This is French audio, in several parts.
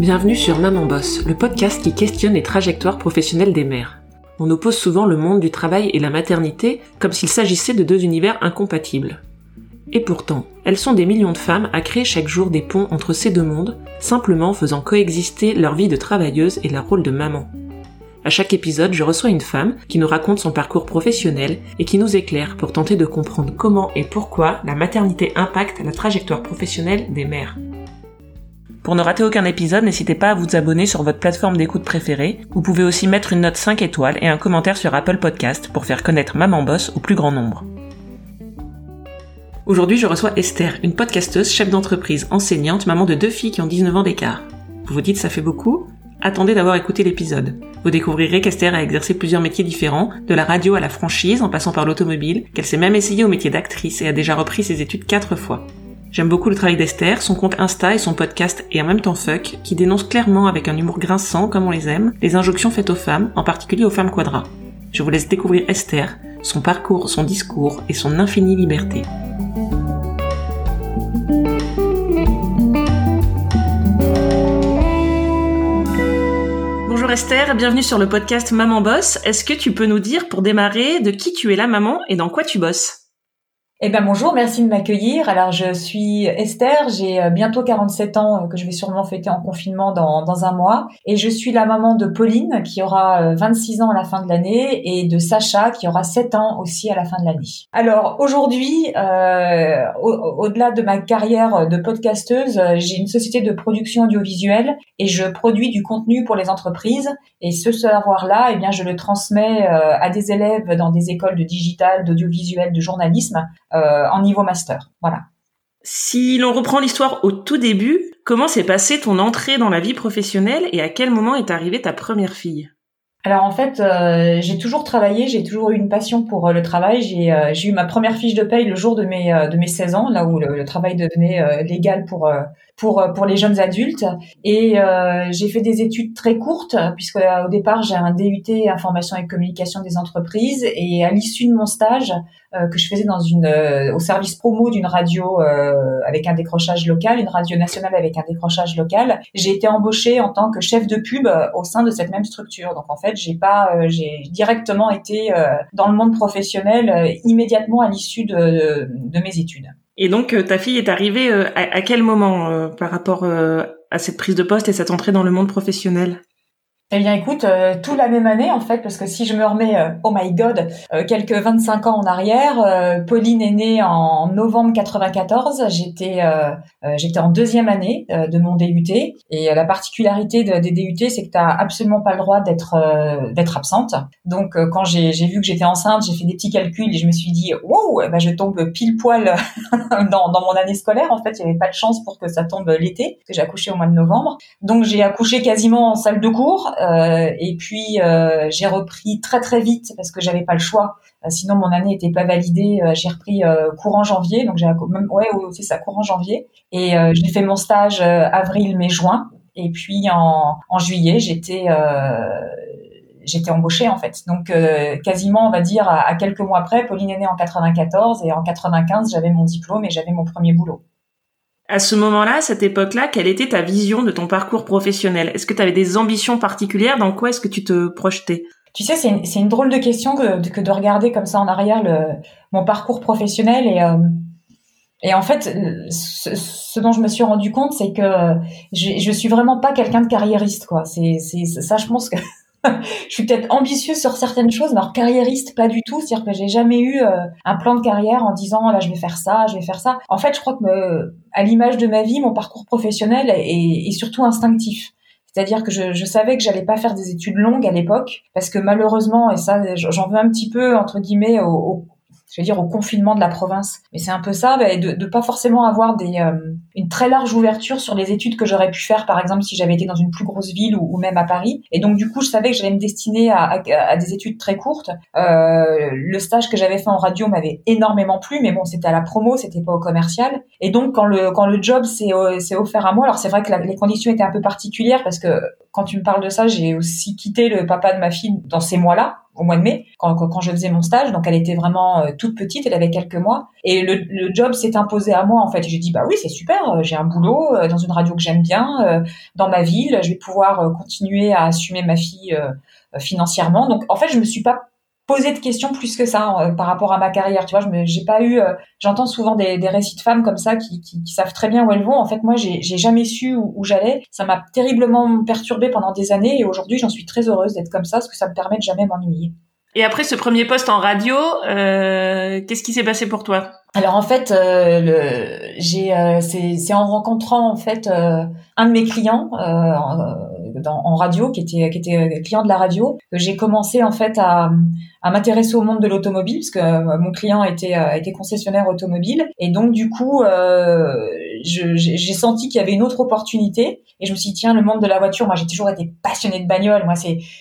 Bienvenue sur Maman Boss, le podcast qui questionne les trajectoires professionnelles des mères. On oppose souvent le monde du travail et la maternité comme s'il s'agissait de deux univers incompatibles. Et pourtant, elles sont des millions de femmes à créer chaque jour des ponts entre ces deux mondes, simplement faisant coexister leur vie de travailleuse et leur rôle de maman. À chaque épisode, je reçois une femme qui nous raconte son parcours professionnel et qui nous éclaire pour tenter de comprendre comment et pourquoi la maternité impacte la trajectoire professionnelle des mères. Pour ne rater aucun épisode, n'hésitez pas à vous abonner sur votre plateforme d'écoute préférée. Vous pouvez aussi mettre une note 5 étoiles et un commentaire sur Apple Podcast pour faire connaître Maman Boss au plus grand nombre. Aujourd'hui, je reçois Esther, une podcasteuse, chef d'entreprise, enseignante, maman de deux filles qui ont 19 ans d'écart. Vous vous dites ça fait beaucoup Attendez d'avoir écouté l'épisode. Vous découvrirez qu'Esther a exercé plusieurs métiers différents, de la radio à la franchise en passant par l'automobile, qu'elle s'est même essayée au métier d'actrice et a déjà repris ses études quatre fois. J'aime beaucoup le travail d'Esther, son compte Insta et son podcast et en même temps Fuck, qui dénonce clairement avec un humour grinçant comme on les aime, les injonctions faites aux femmes, en particulier aux femmes quadras. Je vous laisse découvrir Esther, son parcours, son discours et son infinie liberté. Bonjour Esther, bienvenue sur le podcast Maman Boss. Est-ce que tu peux nous dire pour démarrer de qui tu es la maman et dans quoi tu bosses? Eh ben bonjour, merci de m'accueillir. Alors je suis Esther, j'ai euh, bientôt 47 ans euh, que je vais sûrement fêter en confinement dans, dans un mois et je suis la maman de Pauline qui aura 26 euh, ans à la fin de l'année et de Sacha qui aura 7 ans aussi à la fin de l'année. Alors aujourd'hui, euh, au-delà de ma carrière de podcasteuse, j'ai une société de production audiovisuelle et je produis du contenu pour les entreprises et ce savoir-là, eh bien je le transmets à des élèves dans des écoles de digital, d'audiovisuel, de journalisme en niveau master. Voilà. Si l'on reprend l'histoire au tout début, comment s'est passée ton entrée dans la vie professionnelle et à quel moment est arrivée ta première fille? Alors en fait, euh, j'ai toujours travaillé, j'ai toujours eu une passion pour euh, le travail. J'ai eu ma première fiche de paye le jour de mes de mes 16 ans, là où le, travail devenait légal pour pour pour les jeunes adultes. Et j'ai fait des études très courtes puisque au départ j'ai un DUT information et communication des entreprises. Et à l'issue de mon stage, euh, que je faisais dans une euh, au service promo d'une radio euh, avec un décrochage local, une radio nationale avec un décrochage local. J'ai été embauchée en tant que chef de pub au sein de cette même structure. Donc en fait, j'ai pas j'ai directement été dans le monde professionnel immédiatement à l'issue de, de, mes études. Et donc ta fille est arrivée à, à quel moment par rapport à cette prise de poste et cette entrée dans le monde professionnel? Eh bien, écoute, euh, tout la même année en fait, parce que si je me remets, euh, oh my God, euh, quelques 25 ans en arrière, Pauline est née en novembre 94. J'étais, j'étais en deuxième année de mon DUT, et la particularité des DUT, c'est que tu as absolument pas le droit d'être d'être absente. Donc, quand j'ai, vu que j'étais enceinte, j'ai fait des petits calculs et je me suis dit, wow, ben, je tombe pile poil dans, dans mon année scolaire. En fait, il n'y avait pas de chance pour que ça tombe l'été, que j'ai accouché au mois de novembre. Donc, j'ai accouché quasiment en salle de cours. Euh, et puis euh, j'ai repris très très vite parce que j'avais pas le choix. Euh, sinon mon année était pas validée. j'ai repris courant janvier, donc j'ai même ouais c'est ça courant janvier. Et j'ai fait mon stage avril, mai, juin. Et puis en, en juillet j'étais j'étais embauchée en fait. Donc quasiment, on va dire, à, à, quelques mois après, Pauline est née en 94 et en 95, j'avais mon diplôme et j'avais mon premier boulot. À ce moment-là, à cette époque-là, quelle était ta vision de ton parcours professionnel? Est-ce que tu avais des ambitions particulières? Dans quoi est-ce que tu te projetais? Tu sais, c'est une, drôle de question que, de regarder comme ça en arrière le, mon parcours professionnel et euh, et en fait, ce, ce, dont je me suis rendu compte, c'est que je, je suis vraiment pas quelqu'un de carriériste, quoi. C'est ça, je pense que je suis peut-être ambitieuse sur certaines choses, mais alors carriériste pas du tout. C'est-à-dire que j'ai jamais eu euh, un plan de carrière en disant là je vais faire ça, je vais faire ça. En fait, je crois que à l'image de ma vie, mon parcours professionnel est, surtout instinctif. C'est-à-dire que je, je, savais que j'allais pas faire des études longues à l'époque, parce que malheureusement, et ça j'en veux un petit peu entre guillemets au, je vais dire au confinement de la province. Mais c'est un peu ça, bah, de, de pas forcément avoir des, euh, une très large ouverture sur les études que j'aurais pu faire, par exemple, si j'avais été dans une plus grosse ville ou, même à Paris. Et donc, du coup, je savais que j'allais me destiner à, à, des études très courtes. Euh, le stage que j'avais fait en radio m'avait énormément plu, mais bon, c'était à la promo, c'était pas au commercial. Et donc, quand le, quand le job s'est offert à moi, alors c'est vrai que les conditions étaient un peu particulières parce que quand tu me parles de ça, j'ai aussi quitté le papa de ma fille dans ces mois-là. Au mois de mai quand, quand, je faisais mon stage. Donc elle était vraiment toute petite, elle avait quelques mois et le, le job s'est imposé à moi en fait. J'ai dit bah oui c'est super, j'ai un boulot dans une radio que j'aime bien dans ma ville, je vais pouvoir continuer à assumer ma fille financièrement. Donc en fait je me suis pas poser de questions plus que ça euh, par rapport à ma carrière. Tu vois, je j'ai pas eu. Euh, j'entends souvent des, des, récits de femmes comme ça qui, qui, qui, savent très bien où elles vont. En fait, moi, j'ai jamais su où, j'allais. Ça m'a terriblement perturbée pendant des années et aujourd'hui, j'en suis très heureuse d'être comme ça parce que ça me permet de jamais m'ennuyer. Et après ce premier poste en radio, euh, qu'est-ce qui s'est passé pour toi? Alors en fait, euh, j'ai, c'est, en rencontrant en fait un de mes clients en radio, qui était était client de la radio, j'ai commencé en fait à, m'intéresser au monde de l'automobile, parce que euh, mon client était euh, était concessionnaire automobile, et donc du coup, euh, j'ai senti qu'il y avait une autre opportunité, et je me suis dit tiens le monde de la voiture, moi j'ai toujours été passionnée de bagnole, moi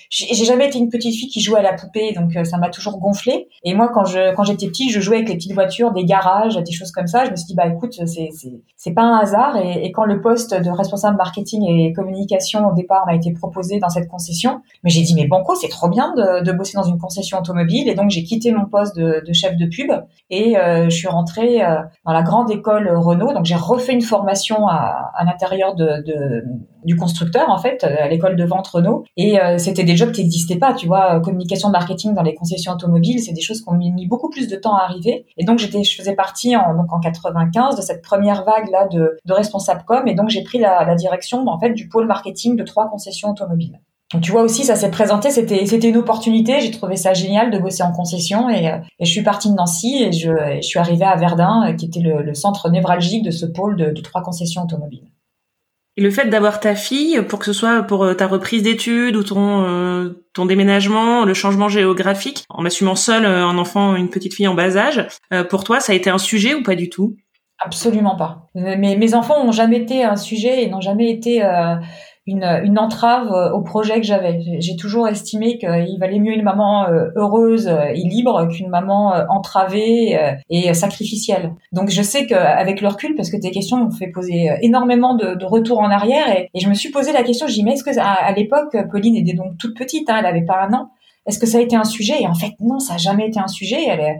j'ai jamais été une petite fille qui jouait à la poupée, donc ça m'a toujours gonflé, et moi quand j'étais petite, je jouais avec les petites voitures, des garages, des choses comme ça, je me suis dit bah écoute c'est c'est pas un hasard, et quand le poste de responsable marketing et communication au départ m'a été proposé dans cette concession. Mais j'ai dit, mais Banco, c'est trop bien de, de, bosser dans une concession automobile. Et donc, j'ai quitté mon poste de, de, chef de pub et euh, je suis rentrée euh, dans la grande école Renault. Donc, j'ai refait une formation à, à l'intérieur de, de, du constructeur, en fait, à l'école de vente Renault. Et euh, c'était des jobs qui n'existaient pas, tu vois. Communication, marketing dans les concessions automobiles, c'est des choses qui ont mis, beaucoup plus de temps à arriver. Et donc, j'étais, je faisais partie en, donc en 95 de cette première vague là de, de responsable com. Et donc, j'ai pris la, la direction, en fait, du pôle marketing de trois concessions automobile. Donc, tu vois aussi, ça s'est présenté, c'était c'était une opportunité. J'ai trouvé ça génial de bosser en concession et, euh, et je suis partie de Nancy et je, je suis arrivée à Verdun, euh, qui était le, le, centre névralgique de ce pôle de, de trois concessions automobiles. Le fait d'avoir ta fille, pour que ce soit pour euh, ta reprise d'études ou ton ton déménagement, le changement géographique, en assumant seul un enfant, une petite fille en bas âge, pour toi, ça a été un sujet ou pas du tout? Absolument pas. Mes, mes enfants n'ont jamais été un sujet et n'ont jamais été une, une entrave euh, au projet que j'avais. J'ai toujours estimé qu'il valait mieux une maman euh, heureuse et libre qu'une maman euh, entravée et sacrificielle. Donc je sais qu'avec le recul, parce que tes questions m'ont fait poser énormément de, retours en arrière, et, je me suis posé la question, j'ai dit, mais est-ce que à, l'époque, Pauline était donc toute petite, hein, elle avait pas un an, est-ce que ça a été un sujet? Et en fait, non, ça a jamais été un sujet. Elle,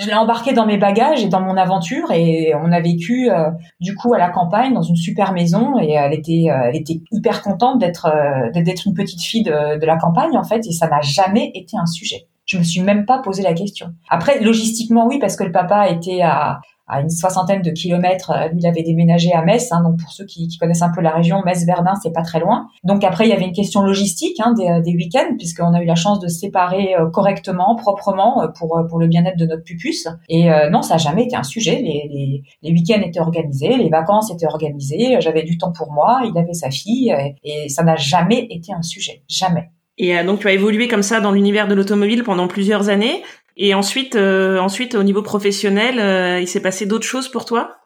je l'ai embarqué dans mes bagages et dans mon aventure et on a vécu euh, du coup à la campagne dans une super maison et elle était, euh, elle était hyper contente d'être euh, d'être une petite fille de, de la campagne en fait et ça n'a jamais été un sujet. Je me suis même pas posé la question. Après, logistiquement, oui, parce que le papa était à, à une soixantaine de kilomètres. Euh, lui, il avait déménagé à Metz. Hein, donc pour ceux qui, connaissent un peu la région, Metz-Verdun, c'est pas très loin. Donc après, il y avait une question logistique hein, des, euh, week-ends, puisqu'on a eu la chance de se séparer euh, correctement, proprement, pour pour le bien-être de notre pupus. Et non, ça n'a jamais été un sujet. Les, les, week-ends étaient organisés, les vacances étaient organisées. J'avais du temps pour moi. Il avait sa fille, et ça n'a jamais été un sujet. Jamais. Et donc tu as évolué comme ça dans l'univers de l'automobile pendant plusieurs années. Et ensuite, euh, ensuite au niveau professionnel, euh, il s'est passé d'autres choses pour toi?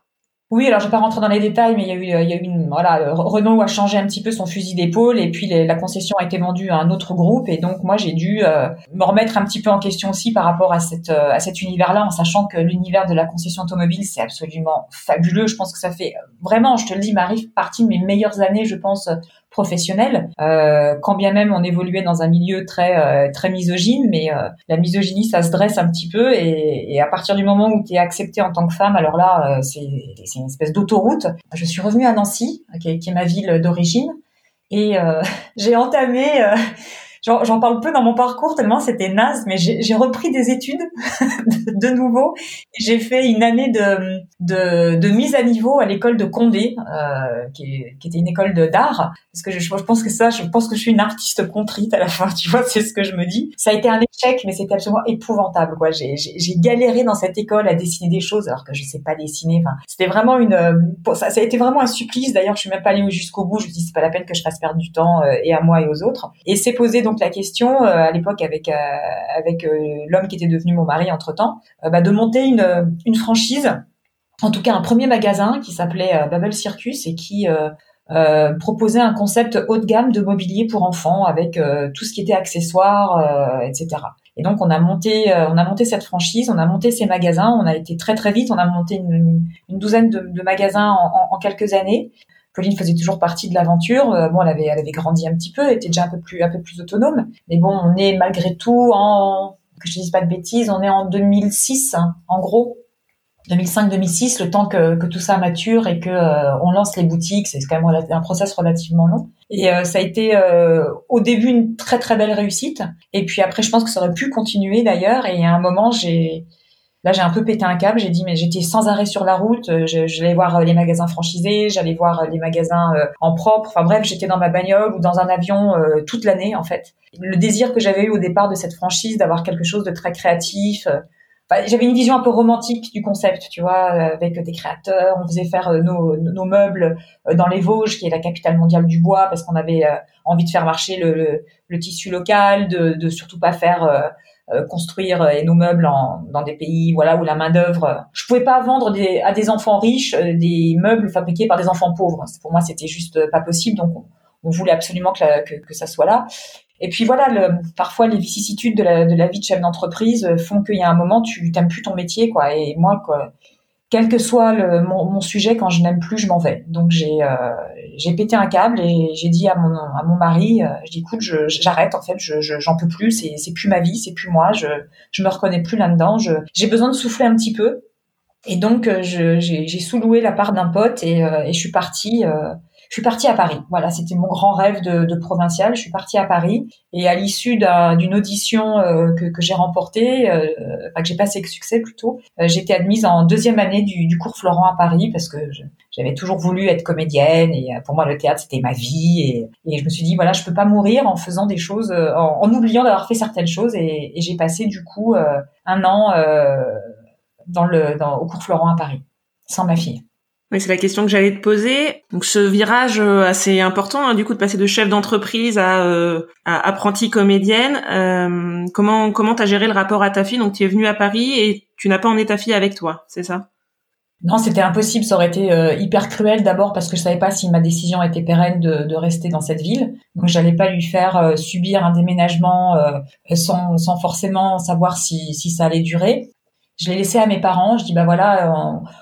Oui, alors je vais pas rentrer dans les détails, mais il y a eu, il y a eu une, voilà, Renault a changé un petit peu son fusil d'épaule et puis la concession a été vendue à un autre groupe et donc moi j'ai dû euh, me remettre un petit peu en question aussi par rapport à cette à cet univers-là, en sachant que l'univers de la concession automobile c'est absolument fabuleux. Je pense que ça fait vraiment, je te le dis, m'arrive partie de mes meilleures années, je pense, professionnel, euh, quand bien même on évoluait dans un milieu très euh, très misogyne, mais euh, la misogynie ça se dresse un petit peu et, et à partir du moment où tu es acceptée en tant que femme, alors là c'est une espèce d'autoroute. Je suis revenue à Nancy, qui est, qui est ma ville d'origine, et j'ai entamé j'en parle peu dans mon parcours tellement c'était naze, mais j'ai repris des études de nouveau. J'ai fait une année de, de, de, mise à niveau à l'école de Condé, euh, qui, qui, était une école d'art, parce que je, je, pense que ça, je pense que je suis une artiste contrite à la fin, tu vois, c'est ce que je me dis. Ça a été un échec, mais c'était absolument épouvantable, quoi. J'ai galéré dans cette école à dessiner des choses alors que je sais pas dessiner. Enfin, c'était vraiment une, ça, ça a été vraiment un supplice. D'ailleurs, je suis même pas allée jusqu'au bout. Je me dis c'est pas la peine que je fasse perdre du temps euh, et à moi et aux autres. Et c'est posé donc la question euh, à l'époque avec euh, avec euh, l'homme qui était devenu mon mari entre temps, bah, de monter une une franchise, en tout cas un premier magasin qui s'appelait Bubble Circus et qui proposait un concept haut de gamme de mobilier pour enfants avec tout ce qui était accessoires, etc. Et donc on a monté, on a monté cette franchise, on a monté ces magasins, on a été très très vite, on a monté une, une douzaine de, magasins en, quelques années. Pauline faisait toujours partie de l'aventure. bon, elle avait, elle avait grandi un petit peu, était déjà un peu plus, un peu plus autonome. Mais bon, on est malgré tout en, que je dise pas de bêtises, on est en 2006, hein, en gros. 2005-2006, le temps que, que, tout ça mature et que euh, on lance les boutiques, c'est quand même un process relativement long. Et euh, ça a été euh, au début une très très belle réussite. Et puis après, je pense que ça aurait pu continuer d'ailleurs. Et à un moment, j'ai là j'ai un peu pété un câble. J'ai dit mais j'étais sans arrêt sur la route. J'allais voir les magasins franchisés, j'allais voir les magasins en propre. Enfin bref, j'étais dans ma bagnole ou dans un avion toute l'année en fait. Le désir que j'avais eu au départ de cette franchise, d'avoir quelque chose de très créatif j'avais une vision un peu romantique du concept, tu vois, euh, avec des créateurs. On faisait faire euh, nos, nos meubles euh, dans les Vosges, qui est la capitale mondiale du bois, parce qu'on avait envie de faire marcher le, le, tissu local, de, de surtout pas faire construire nos meubles en, dans des pays voilà où la main d'œuvre. Je pouvais pas vendre des, à des enfants riches des meubles fabriqués par des enfants pauvres. Pour moi, c'était juste pas possible. Donc on, voulait absolument que, que, que ça soit là. Et puis voilà, le, parfois les vicissitudes de la, de la vie de chef d'entreprise euh, font qu'il y a un moment tu t'aimes plus ton métier, quoi. Et moi, quoi, quel que soit le, mon, mon, sujet, quand je n'aime plus, je m'en vais. Donc j'ai euh, pété un câble et j'ai dit à mon à mon mari, euh, je dis écoute, j'arrête en fait, je j'en peux plus, c'est plus ma vie, c'est plus moi, je je me reconnais plus là-dedans, j'ai besoin de souffler un petit peu. Et donc j'ai j'ai sous-loué la part d'un pote et, et je suis partie je suis partie à Paris. Voilà, c'était mon grand rêve de, de, provincial. Je suis partie à Paris et à l'issue d'une audition euh, que, que j'ai remportée, euh, enfin que j'ai passé avec succès plutôt, euh, été admise en deuxième année du, du cours Florent à Paris parce que j'avais toujours voulu être comédienne et euh, pour moi le théâtre c'était ma vie et, et, je me suis dit voilà je peux pas mourir en faisant des choses, en, en oubliant d'avoir fait certaines choses et, et j'ai passé du coup un an dans le dans, au cours Florent à Paris sans ma fille. Oui, c'est la question que j'allais te poser. Donc ce virage euh, assez important, hein, du coup, de passer de chef d'entreprise à, euh, à apprentie comédienne. Euh, comment comment t'as géré le rapport à ta fille? Donc tu es venue à Paris et tu n'as pas emmené ta fille avec toi, c'est ça? Non, c'était impossible. Ça aurait été euh, hyper cruel d'abord parce que je savais pas si ma décision était pérenne de, de rester dans cette ville. Donc, j'allais pas lui faire subir un déménagement sans, sans forcément savoir si, si ça allait durer. Je l'ai laissé à mes parents. Je dis bah voilà,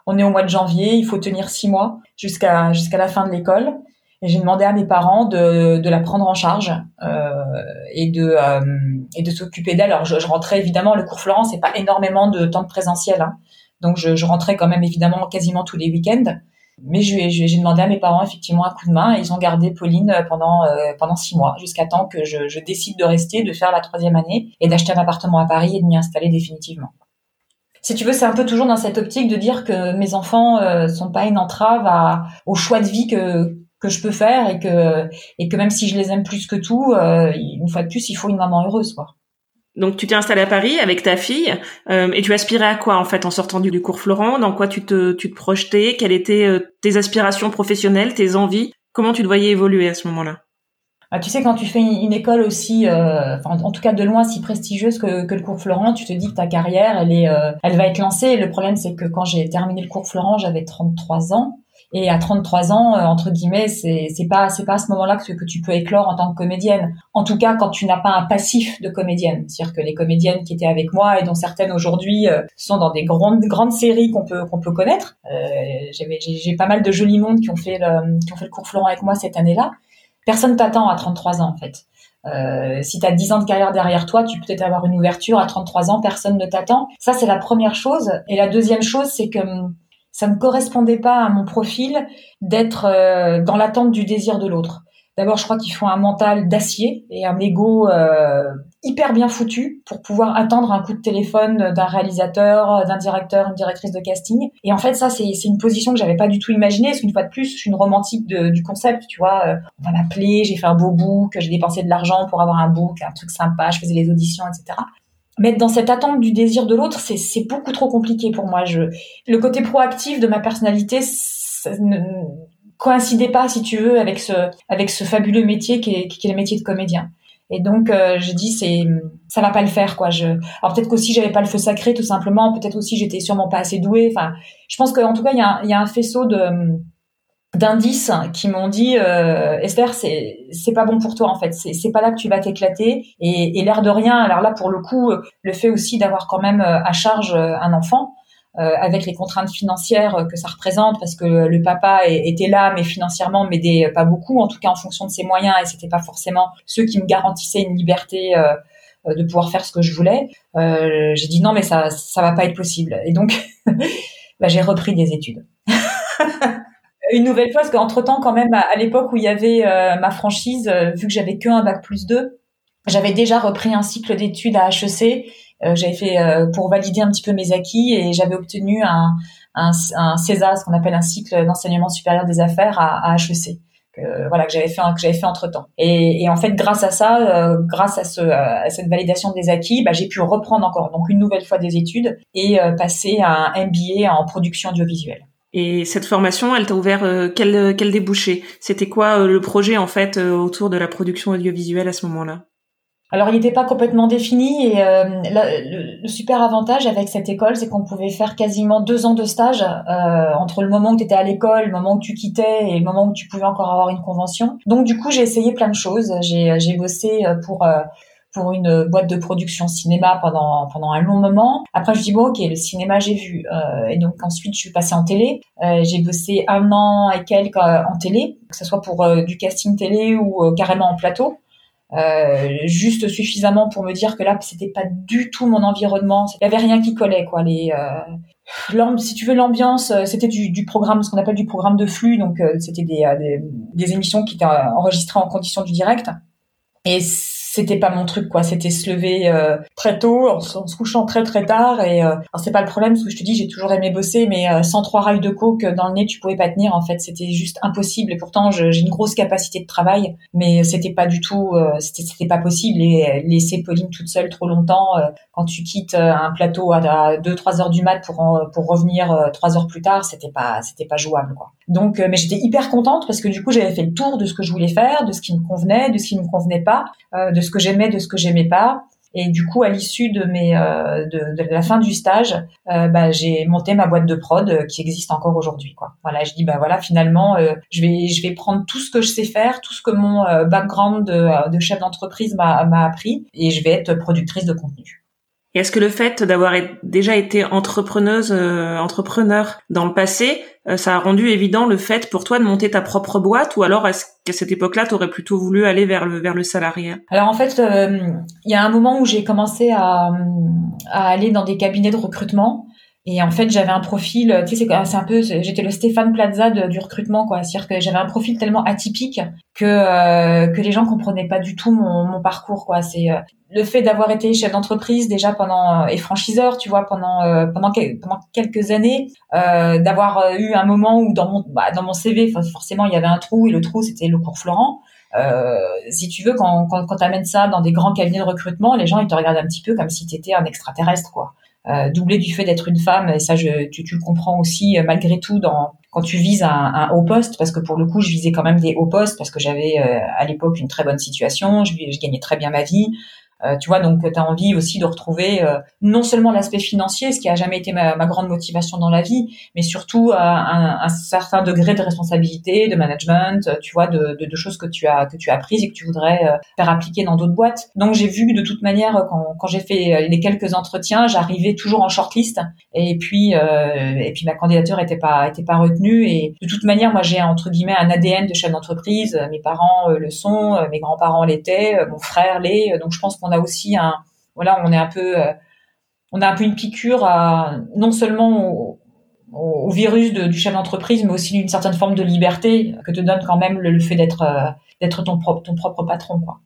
on, est au mois de janvier, il faut tenir six mois jusqu'à jusqu'à la fin de l'école. Et j'ai demandé à mes parents de, de la prendre en charge euh, et de euh, et de s'occuper d'elle. Alors je, je, rentrais évidemment le cours Florence, c'est pas énormément de temps de présentiel, hein. donc je, je, rentrais quand même évidemment quasiment tous les week-ends. Mais j'ai demandé à mes parents effectivement un coup de main et ils ont gardé Pauline pendant euh, pendant six mois jusqu'à temps que je, je décide de rester, de faire la troisième année et d'acheter un appartement à Paris et de m'y installer définitivement si tu veux, c'est un peu toujours dans cette optique de dire que mes enfants euh, sont pas une entrave à, au choix de vie que que je peux faire et que et que même si je les aime plus que tout, euh, une fois de plus, il faut une maman heureuse, quoi. Donc tu t'es installée à Paris avec ta fille euh, et tu aspirais à quoi en fait en sortant du, cours Florent? Dans quoi tu te tu te projetais? Quelles étaient euh, tes aspirations professionnelles, tes envies? Comment tu te voyais évoluer à ce moment-là? Ah, tu sais, quand tu fais une, école aussi, euh, en, tout cas de loin, si prestigieuse que, que, le cours Florent, tu te dis que ta carrière, elle est, euh, elle va être lancée. le problème, c'est que quand j'ai terminé le cours Florent, j'avais 33 ans. Et à 33 ans, euh, entre guillemets, c'est pas c'est pas à ce moment-là que, que tu peux éclore en tant que comédienne. En tout cas, quand tu n'as pas un passif de comédienne, c'est-à-dire que les comédiennes qui étaient avec moi et dont certaines aujourd'hui sont dans des grandes grandes séries qu'on peut qu'on peut connaître. Euh, j'ai pas mal de jolis mondes qui ont fait le, qui ont fait le cours Florent avec moi cette année-là. Personne t'attend à 33 ans en fait. Euh, si tu as 10 ans de carrière derrière toi, tu peux peut-être avoir une ouverture à 33 ans, personne ne t'attend. Ça, c'est la première chose. Et la deuxième chose, c'est que hum, ça ne correspondait pas à mon profil d'être euh, dans l'attente du désir de l'autre. D'abord, je crois qu'il faut un mental d'acier et un ego euh, hyper bien foutu pour pouvoir attendre un coup de téléphone d'un réalisateur, d'un directeur, une directrice de casting. Et en fait, ça, c'est une position que j'avais pas du tout imaginée. Parce qu'une fois de plus, je suis une romantique du concept, tu vois. Euh, on va m'appeler, j'ai fait un beau book, j'ai dépensé de l'argent pour avoir un book, un truc sympa, je faisais les auditions, etc. Mais dans cette attente du désir de l'autre, c'est beaucoup trop compliqué pour moi. Le côté proactif de ma personnalité, ça ne, coïncidait pas, si tu veux, avec ce, avec ce fabuleux métier qui est, qui est le métier de comédien. Et donc, euh, je dis, c'est, ça va pas le faire, quoi. Je, alors peut-être qu'aussi j'avais pas le feu sacré, tout simplement. Peut-être aussi j'étais sûrement pas assez douée. Enfin, je pense qu'en tout cas, il y a, y a un faisceau de d'indices qui m'ont dit euh, Esther c'est c'est pas bon pour toi en fait c'est c'est pas là que tu vas t'éclater et, et l'air de rien alors là pour le coup le fait aussi d'avoir quand même euh, à charge un enfant avec les contraintes financières que ça représente, parce que le papa était là, mais financièrement m'aidait pas beaucoup, en tout cas en fonction de ses moyens, et c'était pas forcément ceux qui me garantissaient une liberté de pouvoir faire ce que je voulais. j'ai dit non, mais ça ça va pas être possible. Et donc bah, j'ai repris des études. une nouvelle fois, parce qu'entre temps, quand même, à, l'époque où il y avait ma franchise, vu que j'avais que un bac plus 2, j'avais déjà repris un cycle d'études à HEC. Euh, j'avais fait euh, pour valider un petit peu mes acquis et j'avais obtenu un, un, un CESA, ce qu'on appelle un cycle d'enseignement supérieur des affaires à, à HEC. Que, voilà que j'avais fait que j'avais fait entre temps et, et, en fait grâce à ça euh, grâce à, ce, à cette validation des acquis bah, j'ai pu reprendre encore donc une nouvelle fois des études et passer à un MBA en production audiovisuelle. Et cette formation, elle t'a ouvert quel, quel débouché? C'était quoi le projet en fait autour de la production audiovisuelle à ce moment-là? Alors, il n'était pas complètement défini et euh, le, super avantage avec cette école, c'est qu'on pouvait faire quasiment deux ans de stage euh, entre le moment où tu étais à l'école, le moment où tu quittais et le moment où tu pouvais encore avoir une convention. Donc, du coup, j'ai essayé plein de choses. J'ai, j'ai bossé euh, pour pour une boîte de production cinéma pendant pendant un long moment. Après, je dis bon, ok, le cinéma j'ai vu, et donc ensuite je suis passée en télé. j'ai bossé un an et quelques en télé, que ce soit pour du casting télé ou carrément en plateau. Euh, juste suffisamment pour me dire que là c'était pas du tout mon environnement. Il y avait rien qui collait quoi. Les euh, si tu veux l'ambiance euh, c'était du, programme ce qu'on appelle du programme de flux. Donc euh, c'était des, des, des, émissions qui étaient enregistrées en condition du direct. Et c'était pas mon truc quoi. C'était se lever euh, très tôt en, se couchant très très tard. Et euh, c'est pas le problème parce que je te dis j'ai toujours aimé bosser mais euh, sans trois rails de coke dans le nez tu pouvais pas tenir en fait. C'était juste impossible. Et pourtant j'ai une grosse capacité de travail mais c'était pas du tout euh, c'était pas possible. Et laisser Pauline toute seule trop longtemps quand tu quittes un plateau à 2 3 heures du mat pour pour revenir trois heures plus tard c'était pas c'était pas jouable quoi. Donc mais j'étais hyper contente parce que du coup j'avais fait le tour de ce que je voulais faire de ce qui me convenait de ce qui me convenait pas de ce que j'aimais, de ce que j'aimais pas. Et du coup, à l'issue de mes euh, de, de, la fin du stage, euh, bah, j'ai monté ma boîte de prod euh, qui existe encore aujourd'hui. Quoi. Voilà, je dis bah voilà, finalement, je vais je vais prendre tout ce que je sais faire, tout ce que mon background de, de chef d'entreprise m'a m'a appris, et je vais être productrice de contenu. Et est-ce que le fait d'avoir déjà été entrepreneuse, euh, entrepreneur dans le passé, euh, ça a rendu évident le fait pour toi de monter ta propre boîte ou alors est-ce qu'à cette époque-là, tu aurais plutôt voulu aller vers le, vers le salariat? Alors en fait, euh, il y a un moment où j'ai commencé à, à aller dans des cabinets de recrutement et en fait, j'avais un profil, tu sais, c'est un peu, j'étais le Stéphane Plaza du recrutement, quoi. C'est-à-dire que j'avais un profil tellement atypique que euh, que les gens comprenaient pas du tout mon, mon parcours, quoi. C'est euh, le fait d'avoir été chef d'entreprise déjà pendant euh, et franchiseur, tu vois, pendant pendant, pendant quelques années, d'avoir eu un moment où dans mon bah, dans mon CV, forcément, il y avait un trou et le trou c'était le cours Florent. Euh, si tu veux, quand, quand, quand tu amènes ça dans des grands cabinets de recrutement, les gens ils te regardent un petit peu comme si tu étais un extraterrestre, quoi euh, doublé du fait d'être une femme, et ça je, tu, tu, le comprends aussi euh, malgré tout dans quand tu vises un, un, haut poste, parce que pour le coup je visais quand même des hauts postes parce que j'avais euh, à l'époque une très bonne situation, je, je gagnais très bien ma vie, euh, tu vois, donc tu as envie aussi de retrouver euh, non seulement l'aspect financier, ce qui a jamais été ma, ma, grande motivation dans la vie, mais surtout euh, un, un, certain degré de responsabilité, de management, tu vois, de, de, de, choses que tu as que tu as apprises et que tu voudrais faire appliquer dans d'autres boîtes. Donc j'ai vu que de toute manière quand, quand j'ai fait les quelques entretiens, j'arrivais toujours en shortlist. Et puis et puis ma candidature était pas était pas retenue. Et de toute manière moi j'ai entre guillemets un ADN de chef d'entreprise. Mes parents le sont, mes grands-parents l'étaient, mon frère l'est, donc je pense qu'on a aussi un, voilà, on est un peu, euh, on a un peu une piqûre à, non seulement au, virus du chef d'entreprise, mais aussi d'une certaine forme de liberté que te donne quand même le, fait d'être, euh, d'être ton propre, ton propre patron, quoi.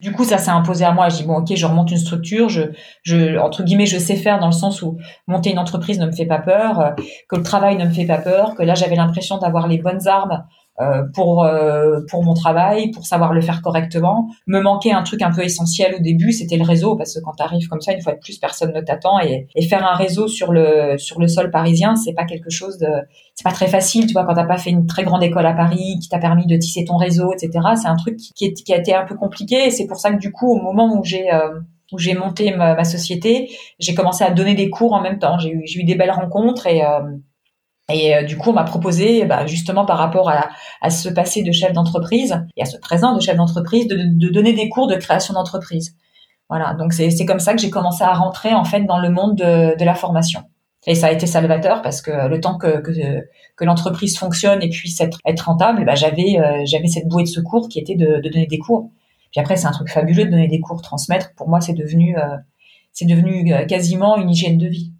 Du coup, ça s'est imposé à moi. Je dis bon, ok, je remonte une structure. Je, je, entre guillemets, je sais faire dans le sens où monter une entreprise ne me fait pas peur, euh, que le travail ne me fait pas peur, que là j'avais l'impression d'avoir les bonnes armes pour euh, pour mon travail, pour savoir le faire correctement. Me manquait un truc un peu essentiel au début, c'était le réseau parce que quand tu arrives comme ça, une fois de plus, personne ne t'attend et, et, faire un réseau sur le sur le sol parisien, c'est pas quelque chose de c'est pas très facile, tu vois, quand t'as pas fait une très grande école à Paris qui t'a permis de tisser ton réseau, etc. C'est un truc qui, qui, a été un peu compliqué et c'est pour ça que du coup, au moment où j'ai euh, où j'ai monté ma, société, j'ai commencé à donner des cours en même temps. J'ai eu, eu des belles rencontres et et euh, du coup, on m'a proposé, bah, justement par rapport à, à, ce passé de chef d'entreprise et à ce présent de chef d'entreprise, de, de, donner des cours de création d'entreprise. Voilà, donc c'est comme ça que j'ai commencé à rentrer en fait dans le monde de, de la formation. Et ça a été salvateur parce que le temps que, que, que l'entreprise fonctionne et puisse être, être rentable, bah, j'avais j'avais cette bouée de secours qui était de, de donner des cours. Puis après, c'est un truc fabuleux de donner des cours, transmettre. Pour moi, c'est devenu c'est devenu quasiment une hygiène de vie.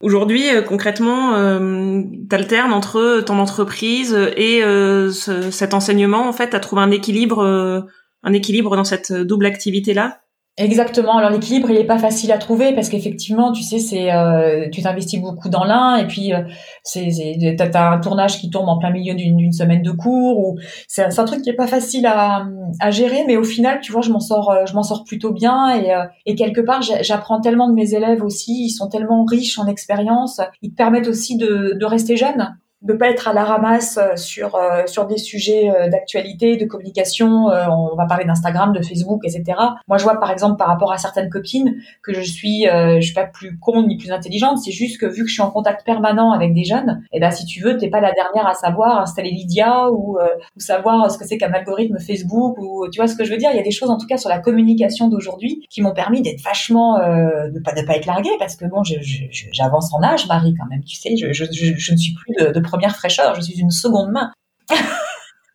Aujourd'hui, concrètement, euh, t'alternes entre ton entreprise et cet enseignement. En fait, t'as trouvé un équilibre, un équilibre dans cette double activité là. Exactement. Alors l'équilibre, il est pas facile à trouver parce qu'effectivement, tu sais, c'est euh, tu t'investis beaucoup dans l'un et puis euh, c'est t'as un tournage qui tombe en plein milieu d'une semaine de cours ou c'est un, truc qui est pas facile à, à gérer, mais au final, tu vois, je m'en sors euh, je m'en sors plutôt bien et euh, et quelque part, j'apprends tellement de mes élèves aussi, ils sont tellement riches en expérience, ils te permettent aussi de de rester jeune de pas être à la ramasse euh, sur euh, sur des sujets euh, d'actualité, de communication. on va parler d'Instagram, de Facebook, etc. Moi, je vois par exemple par rapport à certaines copines que je suis, je suis pas plus con ni plus intelligente. C'est juste que vu que je suis en contact permanent avec des jeunes, et eh ben si tu veux, t'es pas la dernière à savoir installer Lydia ou, ou savoir ce que c'est qu'un algorithme Facebook ou tu vois ce que je veux dire? Il y a des choses en tout cas sur la communication d'aujourd'hui qui m'ont permis d'être vachement de pas de pas être larguée parce que bon, j'avance en âge, Marie quand même. Tu sais, je, je, je, ne suis plus de, de première fraîcheur, je suis une seconde main.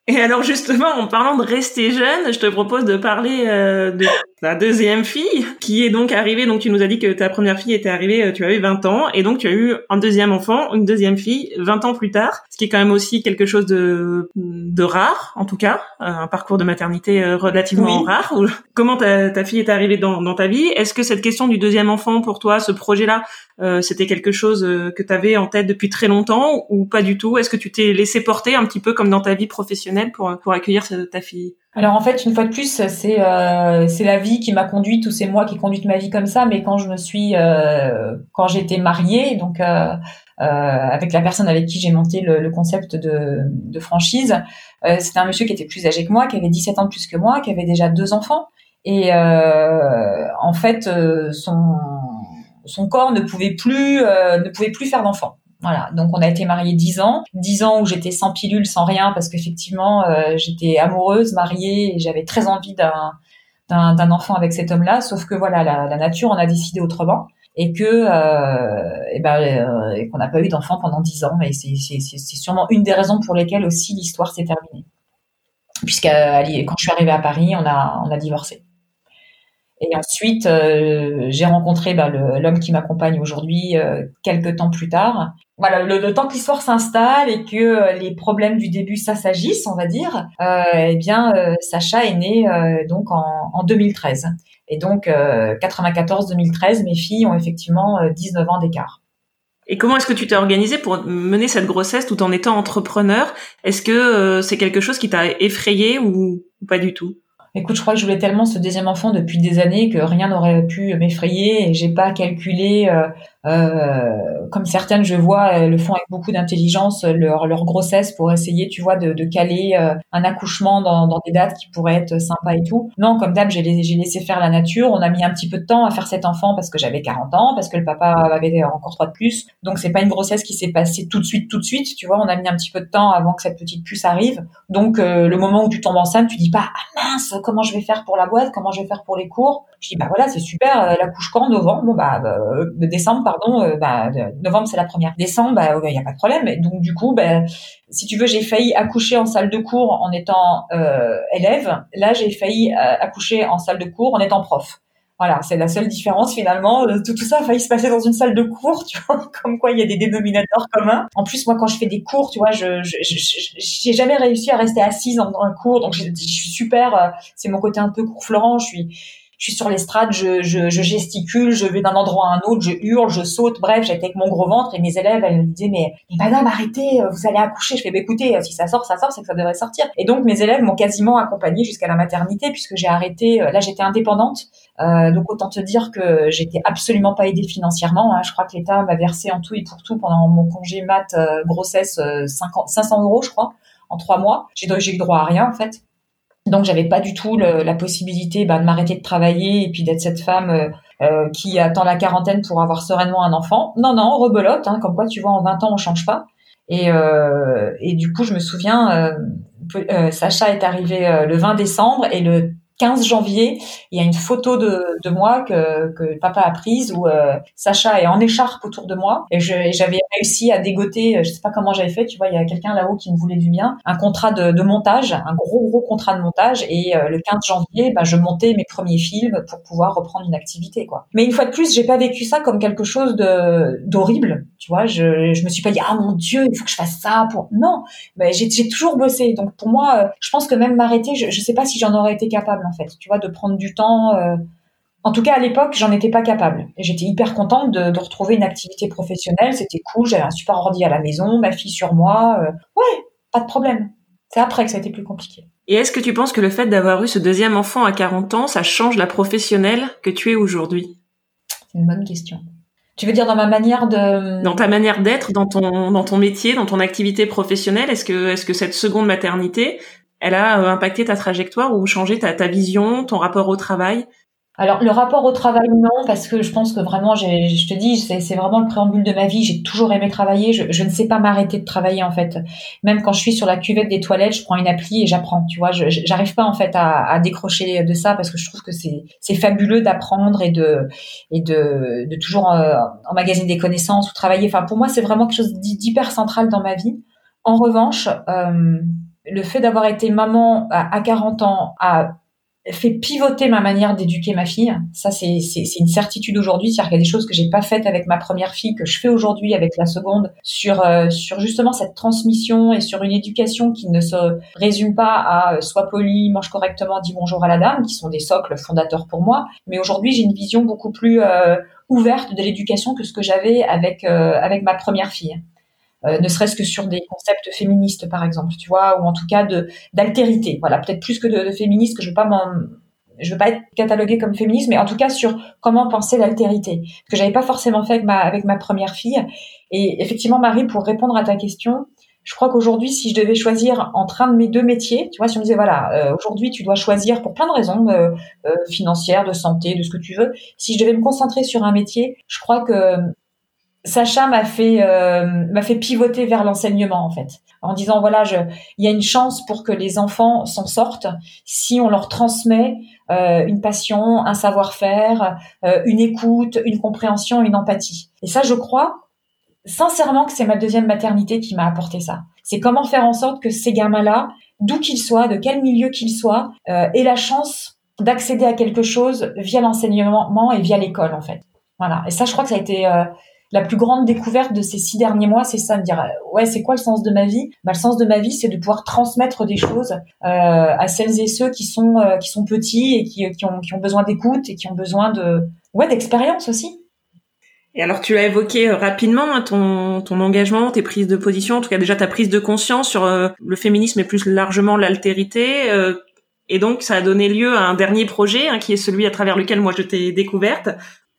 Et alors justement, en parlant de rester jeune, je te propose de parler euh, de ta deuxième fille, qui est donc arrivée. Donc tu nous as dit que ta première fille était arrivée, euh, tu avais 20 ans, et donc tu as eu un deuxième enfant, une deuxième fille, 20 ans plus tard, ce qui est quand même aussi quelque chose de, de rare, en tout cas, euh, un parcours de maternité relativement rare. Comment ta, ta, fille est arrivée dans, dans ta vie? Est-ce que cette question du deuxième enfant pour toi, ce projet-là, euh, c'était quelque chose euh, que tu avais en tête depuis très longtemps ou pas du tout? Est-ce que tu t'es laissé porter un petit peu comme dans ta vie professionnelle pour pour accueillir ta fille? Alors en fait, une fois de plus, c'est euh, c'est la vie qui m'a conduite ou c'est moi qui ai conduit ma vie comme ça. Mais quand je me suis, euh, quand j'étais mariée, donc euh, avec la personne avec qui j'ai monté le, le, concept de, de franchise, c'était un monsieur qui était plus âgé que moi, qui avait 17 ans de plus que moi, qui avait déjà deux enfants. Et en fait, son son corps ne pouvait plus euh, ne pouvait plus faire d'enfant. Voilà, donc on a été mariés dix ans, dix ans où j'étais sans pilule, sans rien, parce qu'effectivement euh, j'étais amoureuse, mariée, et j'avais très envie d'un d'un enfant avec cet homme-là. Sauf que voilà, la, la, nature en a décidé autrement et que euh, et ben euh, qu'on n'a pas eu d'enfant pendant dix ans. Et c'est c'est sûrement une des raisons pour lesquelles aussi l'histoire s'est terminée. Puisque quand je suis arrivée à Paris, on a on a divorcé. Et ensuite, euh, j'ai rencontré bah, l'homme qui m'accompagne aujourd'hui euh, quelques temps plus tard. Voilà, le, temps que l'histoire s'installe et que euh, les problèmes du début ça s'agissent, on va dire, euh, eh bien, Sacha est né donc en, en, 2013. Et donc, 94-2013, mes filles ont effectivement 19 ans d'écart. Et comment est-ce que tu t'es organisé pour mener cette grossesse tout en étant entrepreneur? Est-ce que c'est quelque chose qui t'a effrayé ou pas du tout? Écoute, je crois que je voulais tellement ce deuxième enfant depuis des années que rien n'aurait pu m'effrayer et j'ai pas calculé euh, euh, comme certaines je vois le font avec beaucoup d'intelligence leur leur grossesse pour essayer tu vois de, de caler euh, un accouchement dans, dans des dates qui pourraient être sympas et tout. Non comme d'hab j'ai laissé faire la nature. On a mis un petit peu de temps à faire cet enfant parce que j'avais 40 ans parce que le papa avait encore trois de plus. Donc c'est pas une grossesse qui s'est passée tout de suite tout de suite tu vois. On a mis un petit peu de temps avant que cette petite puce arrive. Donc euh, le moment où tu tombes enceinte tu dis pas ah mince comment je vais faire pour la boîte? Comment je vais faire pour les cours je dis bah voilà c'est super la couche quand? Novembre? Bon bah, de décembre pardon, euh, bah, novembre c'est la première. Décembre, bah, il y a pas de problème. Donc du coup, bah, si tu veux, j'ai failli accoucher en salle de cours en étant euh, élève. Là, j'ai failli euh, accoucher en salle de cours en étant prof. Voilà, c'est la seule différence finalement. Tout, ça a failli se passer dans une salle de cours, tu vois, comme quoi il y a des dénominateurs communs. En plus, moi, quand je fais des cours, tu vois, je j'ai jamais réussi à rester assise dans un cours, donc je, je suis super. C'est mon côté un peu court Florent. Je suis je suis sur l'estrade, je, je, je, gesticule, je vais d'un endroit à un autre, je hurle, je saute. Bref, j'étais avec mon gros ventre et mes élèves, elles me disaient mais, mais madame, arrêtez, vous allez accoucher. Je fais bah, écoutez, si ça sort, ça sort, c'est que ça devrait sortir. Et donc mes élèves m'ont quasiment accompagnée jusqu'à la maternité puisque j'ai arrêté. Euh, là, j'étais indépendante, euh, donc autant te dire que j'étais absolument pas aidée financièrement. Hein. Je crois que l'État m'a versé en tout et pour tout pendant mon congé mat euh, grossesse 500 euros, je crois, en trois mois. J'ai eu droit à rien en fait. Donc j'avais pas du tout la possibilité bah, de m'arrêter de travailler et puis d'être cette femme euh, euh, qui attend la quarantaine pour avoir sereinement un enfant. Non, non, rebelote, hein, comme quoi tu vois en 20 ans on change pas. Et, euh, et du coup je me souviens, Sacha est arrivé le 20 décembre et le 15 janvier, il y a une photo de, de moi que, que papa a prise où euh, Sacha est en écharpe autour de moi et j'avais réussi à dégoter, euh, je sais pas comment j'avais fait, tu vois, il y a quelqu'un là-haut qui me voulait du bien, un contrat de, de montage, un gros gros contrat de montage et euh, le 15 janvier, bah, je montais mes premiers films pour pouvoir reprendre une activité quoi. Mais une fois de plus, j'ai pas vécu ça comme quelque chose de d'horrible, tu vois, je je me suis pas dit ah mon dieu, il faut que je fasse ça pour non, mais j'ai toujours bossé donc pour moi, je pense que même m'arrêter, je je sais pas si j'en aurais été capable en fait, tu vois, de prendre du temps. Euh, en tout cas, à l'époque, j'en étais pas capable. J'étais hyper contente de, retrouver une activité professionnelle. C'était cool. J'avais un super ordi à la maison, ma fille sur moi. Euh, ouais, pas de problème. C'est après que ça a été plus compliqué. Et est-ce que tu penses que le fait d'avoir eu ce deuxième enfant à 40 ans, ça change la professionnelle que tu es aujourd'hui? C'est une bonne question. Tu veux dire dans ma manière de dans ta manière d'être, dans ton dans ton métier, dans ton activité professionnelle, est-ce que est-ce que cette seconde maternité, elle a euh, impacté ta trajectoire ou changé ta, vision, ton rapport au travail? Alors le rapport au travail non parce que je pense que vraiment je te dis c'est vraiment le préambule de ma vie. J'ai toujours aimé travailler. Je, ne sais pas m'arrêter de travailler en fait. Même quand je suis sur la cuvette des toilettes je prends une appli et j'apprends tu vois. J'arrive pas en fait à, décrocher de ça parce que je trouve que c'est c'est fabuleux d'apprendre et de et de, de toujours euh, emmagasiner des connaissances ou travailler. Enfin pour moi c'est vraiment quelque chose d'hyper central dans ma vie. En revanche euh, le fait d'avoir été maman à, 40 ans a fait pivoter ma manière d'éduquer ma fille. Ça, c'est, une certitude aujourd'hui. C'est-à-dire qu'il y a des choses que j'ai pas faites avec ma première fille, que je fais aujourd'hui avec la seconde, sur, euh, sur justement cette transmission et sur une éducation qui ne se résume pas à euh, sois poli, mange correctement, dis bonjour à la dame, qui sont des socles fondateurs pour moi. Mais aujourd'hui, j'ai une vision beaucoup plus euh, ouverte de l'éducation que ce que j'avais avec, avec ma première fille. Euh, ne serait-ce que sur des concepts féministes par exemple, tu vois, ou en tout cas de d'altérité. Voilà, peut-être plus que de, de féministe, que je veux pas je veux pas être cataloguée comme féministe, mais en tout cas sur comment penser l'altérité, que j'avais pas forcément fait avec ma, avec ma première fille. Et effectivement, Marie, pour répondre à ta question, je crois qu'aujourd'hui, si je devais choisir entre un de mes deux métiers, tu vois, si on me disait voilà, euh, aujourd'hui tu dois choisir pour plein de raisons euh, euh, financières, de santé, de ce que tu veux. Si je devais me concentrer sur un métier, je crois que Sacha m'a fait euh, m'a fait pivoter vers l'enseignement en fait, en disant voilà, je, il y a une chance pour que les enfants s'en sortent si on leur transmet euh, une passion, un savoir-faire, euh, une écoute, une compréhension, une empathie. Et ça, je crois sincèrement que c'est ma deuxième maternité qui m'a apporté ça. C'est comment faire en sorte que ces gamins-là, d'où qu'ils soient, de quel milieu qu'ils soient, aient la chance d'accéder à quelque chose via l'enseignement et via l'école en fait. Voilà. Et ça, je crois que ça a été la plus grande découverte de ces six derniers mois, c'est ça, me dire ouais, c'est quoi le sens de ma vie? Bah, le sens de ma vie, c'est de pouvoir transmettre des choses euh, à celles et ceux qui sont euh, qui sont petits et qui, qui ont qui ont besoin d'écoute et qui ont besoin de ouais d'expérience aussi. Et alors tu l'as évoqué euh, rapidement, hein, ton, ton engagement, tes prises de position, en tout cas déjà ta prise de conscience sur le féminisme et plus largement l'altérité. et donc ça a donné lieu à un dernier projet, hein, qui est celui à travers lequel moi je t'ai découverte,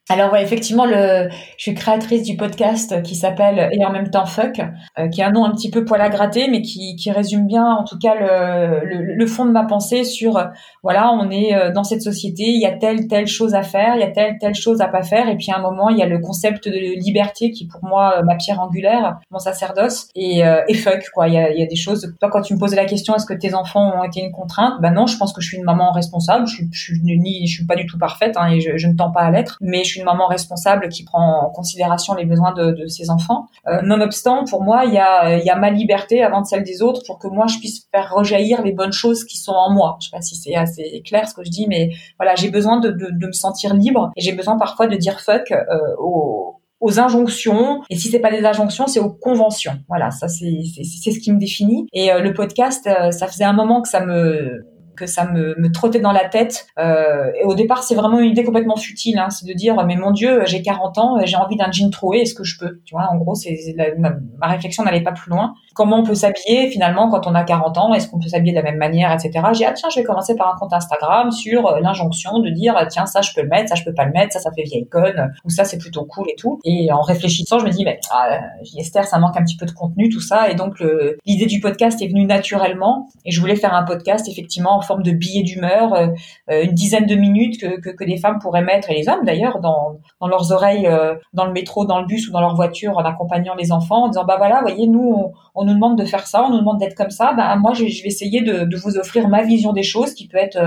alors ouais, effectivement, le, je suis créatrice du podcast qui s'appelle Et en même temps Fuck, euh, qui a un nom un petit peu poil à gratter, mais qui, qui résume bien en tout cas le, le, le, fond de ma pensée sur, voilà, on est euh, dans cette société, il y a telle, telle chose à faire, il y a telle, telle chose à pas faire, et puis à un moment, il y a le concept de liberté qui pour moi euh, ma pierre angulaire, mon sacerdoce, et, et fuck, quoi, il y, a, il y a des choses, toi quand tu me posais la question, est-ce que tes enfants ont été une contrainte? Ben non, je pense que je suis une maman responsable, je, je, suis, ni, je suis pas du tout parfaite, hein, et je, je ne tends pas à l'être, mais je suis une maman responsable qui prend en considération les besoins de, ses enfants. Euh, nonobstant, pour moi, il y a, ma liberté avant de celle des autres pour que moi je puisse faire rejaillir les bonnes choses qui sont en moi. Je sais pas si c'est assez clair ce que je dis, mais voilà, j'ai besoin de, me sentir libre et j'ai besoin parfois de dire fuck euh, aux injonctions et si c'est pas des injonctions c'est aux conventions voilà ça c'est ce qui me définit et euh, le podcast ça faisait un moment que ça me que ça me, me trottait dans la tête. Euh, et au départ, c'est vraiment une idée complètement futile. Hein, c'est de dire, mais mon Dieu, j'ai 40 ans, j'ai envie d'un jean troué, est-ce que je peux? Tu vois, en gros, c'est ma, réflexion n'allait pas plus loin. Comment on peut s'habiller finalement quand on a 40 ans? Est-ce qu'on peut s'habiller de la même manière, etc. J'ai ah tiens, je vais commencer par un compte Instagram sur euh, l'injonction de dire, tiens, ça je peux le mettre, ça je peux pas le mettre, ça ça fait vieille conne, ou ça c'est plutôt cool et tout. Et en réfléchissant, je me dis, mais ah, Esther, ça manque un petit peu de contenu, tout ça. Et donc l'idée du podcast est venue naturellement. Et je voulais faire un podcast effectivement forme de billets d'humeur, euh, euh, une dizaine de minutes que, que, les femmes pourraient mettre, et les hommes d'ailleurs, dans, dans leurs oreilles, euh, dans le métro, dans le bus ou dans leur voiture, en accompagnant les enfants, en disant, bah voilà, voyez, nous, on, nous demande de faire ça, on nous demande d'être comme ça, bah moi, je, vais essayer de, de, vous offrir ma vision des choses, qui peut être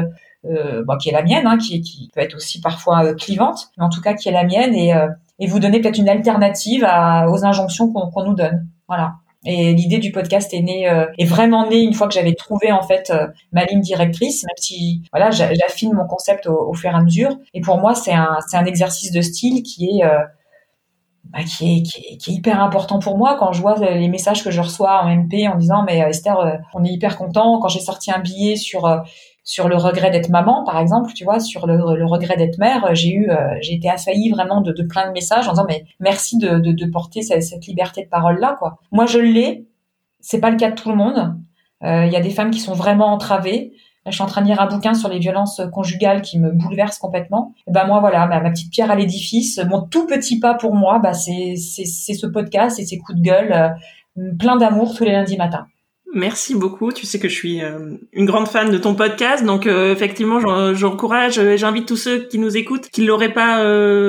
bon, qui est la mienne, hein, qui, qui peut être aussi parfois clivante, mais en tout cas qui est la mienne et, et vous donner peut-être une alternative aux injonctions qu'on nous donne. Voilà. Et l'idée du podcast est née, est vraiment née une fois que j'avais trouvé en fait ma ligne directrice, même si voilà, j'affine mon concept au, au, fur et à mesure. Et pour moi, c'est un, c'est un exercice de style qui est bah, qui, est, qui, est, qui, est, hyper important pour moi quand je vois les messages que je reçois en MP en disant mais euh, Esther euh, on est hyper content quand j'ai sorti un billet sur euh, sur le regret d'être maman par exemple tu vois sur le, le regret d'être mère j'ai eu j'ai été assaillie vraiment de, de, plein de messages en disant mais merci de, de, de porter cette, liberté de parole là quoi moi je l'ai c'est pas le cas de tout le monde il y a des femmes qui sont vraiment entravées je suis en train de lire un bouquin sur les violences conjugales qui me bouleverse complètement. Et ben moi voilà, ma, petite pierre à l'édifice, mon tout petit pas pour moi, bah c'est c'est ce podcast et ces coups de gueule, euh, plein d'amour tous les lundis matins. Merci beaucoup. Tu sais que je suis euh, une grande fan de ton podcast, donc euh, effectivement, j'encourage, euh, j'invite tous ceux qui nous écoutent, qui l'auraient pas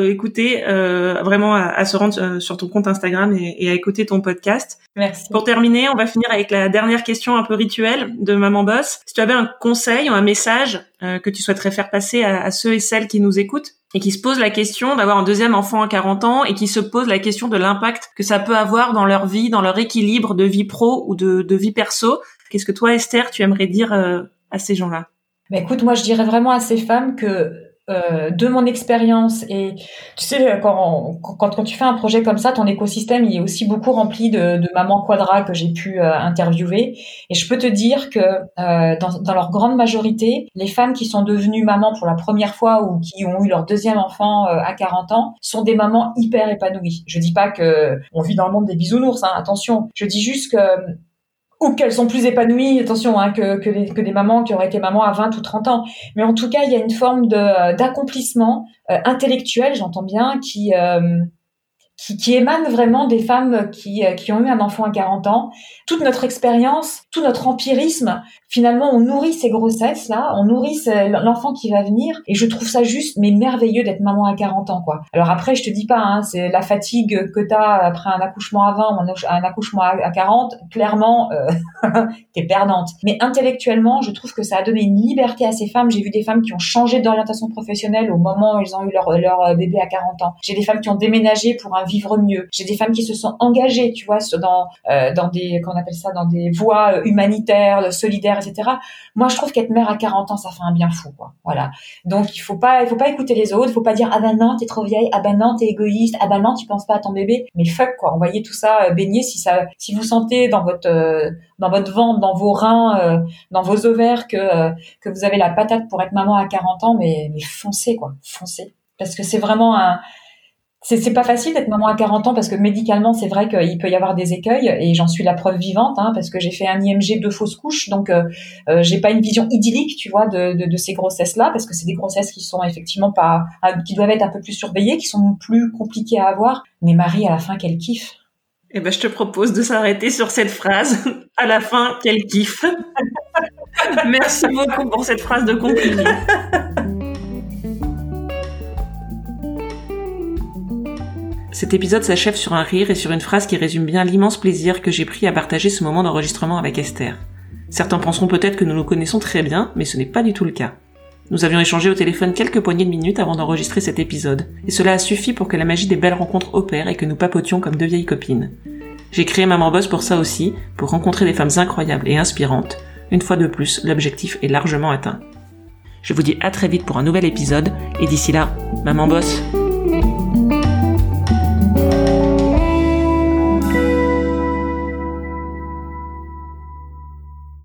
écouté, vraiment à, se rendre sur ton compte Instagram et, et, à écouter ton podcast. Merci. Pour terminer, on va finir avec la dernière question un peu rituelle de Maman Boss. Si tu avais un conseil ou un message que tu souhaiterais faire passer à, à ceux et celles qui nous écoutent, et qui se pose la question d'avoir un deuxième enfant à 40 ans et qui se pose la question de l'impact que ça peut avoir dans leur vie, dans leur équilibre de vie pro ou de, de vie perso. Qu'est-ce que toi, Esther, tu aimerais dire euh, à ces gens-là? Bah écoute, moi je dirais vraiment à ces femmes que euh, de mon expérience. Et tu sais quand, quand, quand tu fais un projet comme ça ton écosystème il est aussi beaucoup rempli de, de mamans quadra que j'ai pu euh, interviewer. Et je peux te dire que euh, dans, dans, leur grande majorité les femmes qui sont devenues mamans pour la première fois ou qui ont eu leur deuxième enfant à 40 ans sont des mamans hyper épanouies. Je dis pas que on vit dans le monde des bisounours hein, attention. Je dis juste que ou qu'elles sont plus épanouies, attention, hein, que, que, des mamans qui auraient été mamans à 20 ou 30 ans. Mais en tout cas, il y a une forme de d'accomplissement euh, intellectuel, j'entends bien, qui, euh, qui, qui émane vraiment des femmes qui, euh, qui ont eu un enfant à 40 ans. Toute notre expérience, tout notre empirisme, finalement, on nourrit ces grossesses-là, on nourrit l'enfant qui va venir, et je trouve ça juste, mais merveilleux d'être maman à 40 ans, quoi. Alors après, je te dis pas, hein, c'est la fatigue que t'as après un accouchement à 20 ou un accouchement à 40, clairement, euh, t'es perdante. Mais intellectuellement, je trouve que ça a donné une liberté à ces femmes. J'ai vu des femmes qui ont changé d'orientation professionnelle au moment où ils ont eu leur, leur bébé à 40 ans. J'ai des femmes qui ont déménagé pour un vivre mieux. J'ai des femmes qui se sont engagées, tu vois, dans euh, dans des qu'on appelle ça dans des voies euh, humanitaires, solidaires, etc. Moi, je trouve qu'être mère à 40 ans, ça fait un bien fou, quoi. Voilà. Donc il faut pas il faut pas écouter les autres, il faut pas dire ah ben non t'es trop vieille, ah ben non t'es égoïste, ah ben non tu penses pas à ton bébé. Mais fuck quoi, envoyez tout ça euh, baigner si ça si vous sentez dans votre dans votre ventre, dans vos reins, dans vos ovaires que que vous avez la patate pour être maman à 40 ans, mais mais foncez quoi, foncez parce que c'est vraiment un c'est pas facile d'être maman à 40 ans parce que médicalement c'est vrai qu'il peut y avoir des écueils et j'en suis la preuve vivante hein, parce que j'ai fait un IMG de fausses couches. Donc euh, euh, j'ai pas une vision idyllique tu vois de, de, de ces grossesses là parce que c'est des grossesses qui sont effectivement pas qui doivent être un peu plus surveillées qui sont plus compliquées à avoir. Mais Marie à la fin qu'elle kiffe. Eh ben je te propose de s'arrêter sur cette phrase. À la fin qu'elle kiffe. Merci beaucoup pour cette phrase de conclusion Cet épisode s'achève sur un rire et sur une phrase qui résume bien l'immense plaisir que j'ai pris à partager ce moment d'enregistrement avec Esther. Certains penseront peut-être que nous nous connaissons très bien, mais ce n'est pas du tout le cas. Nous avions échangé au téléphone quelques poignées de minutes avant d'enregistrer cet épisode, et cela a suffi pour que la magie des belles rencontres opère et que nous papotions comme deux vieilles copines. J'ai créé Maman Boss pour ça aussi, pour rencontrer des femmes incroyables et inspirantes. Une fois de plus, l'objectif est largement atteint. Je vous dis à très vite pour un nouvel épisode, et d'ici là, Maman Boss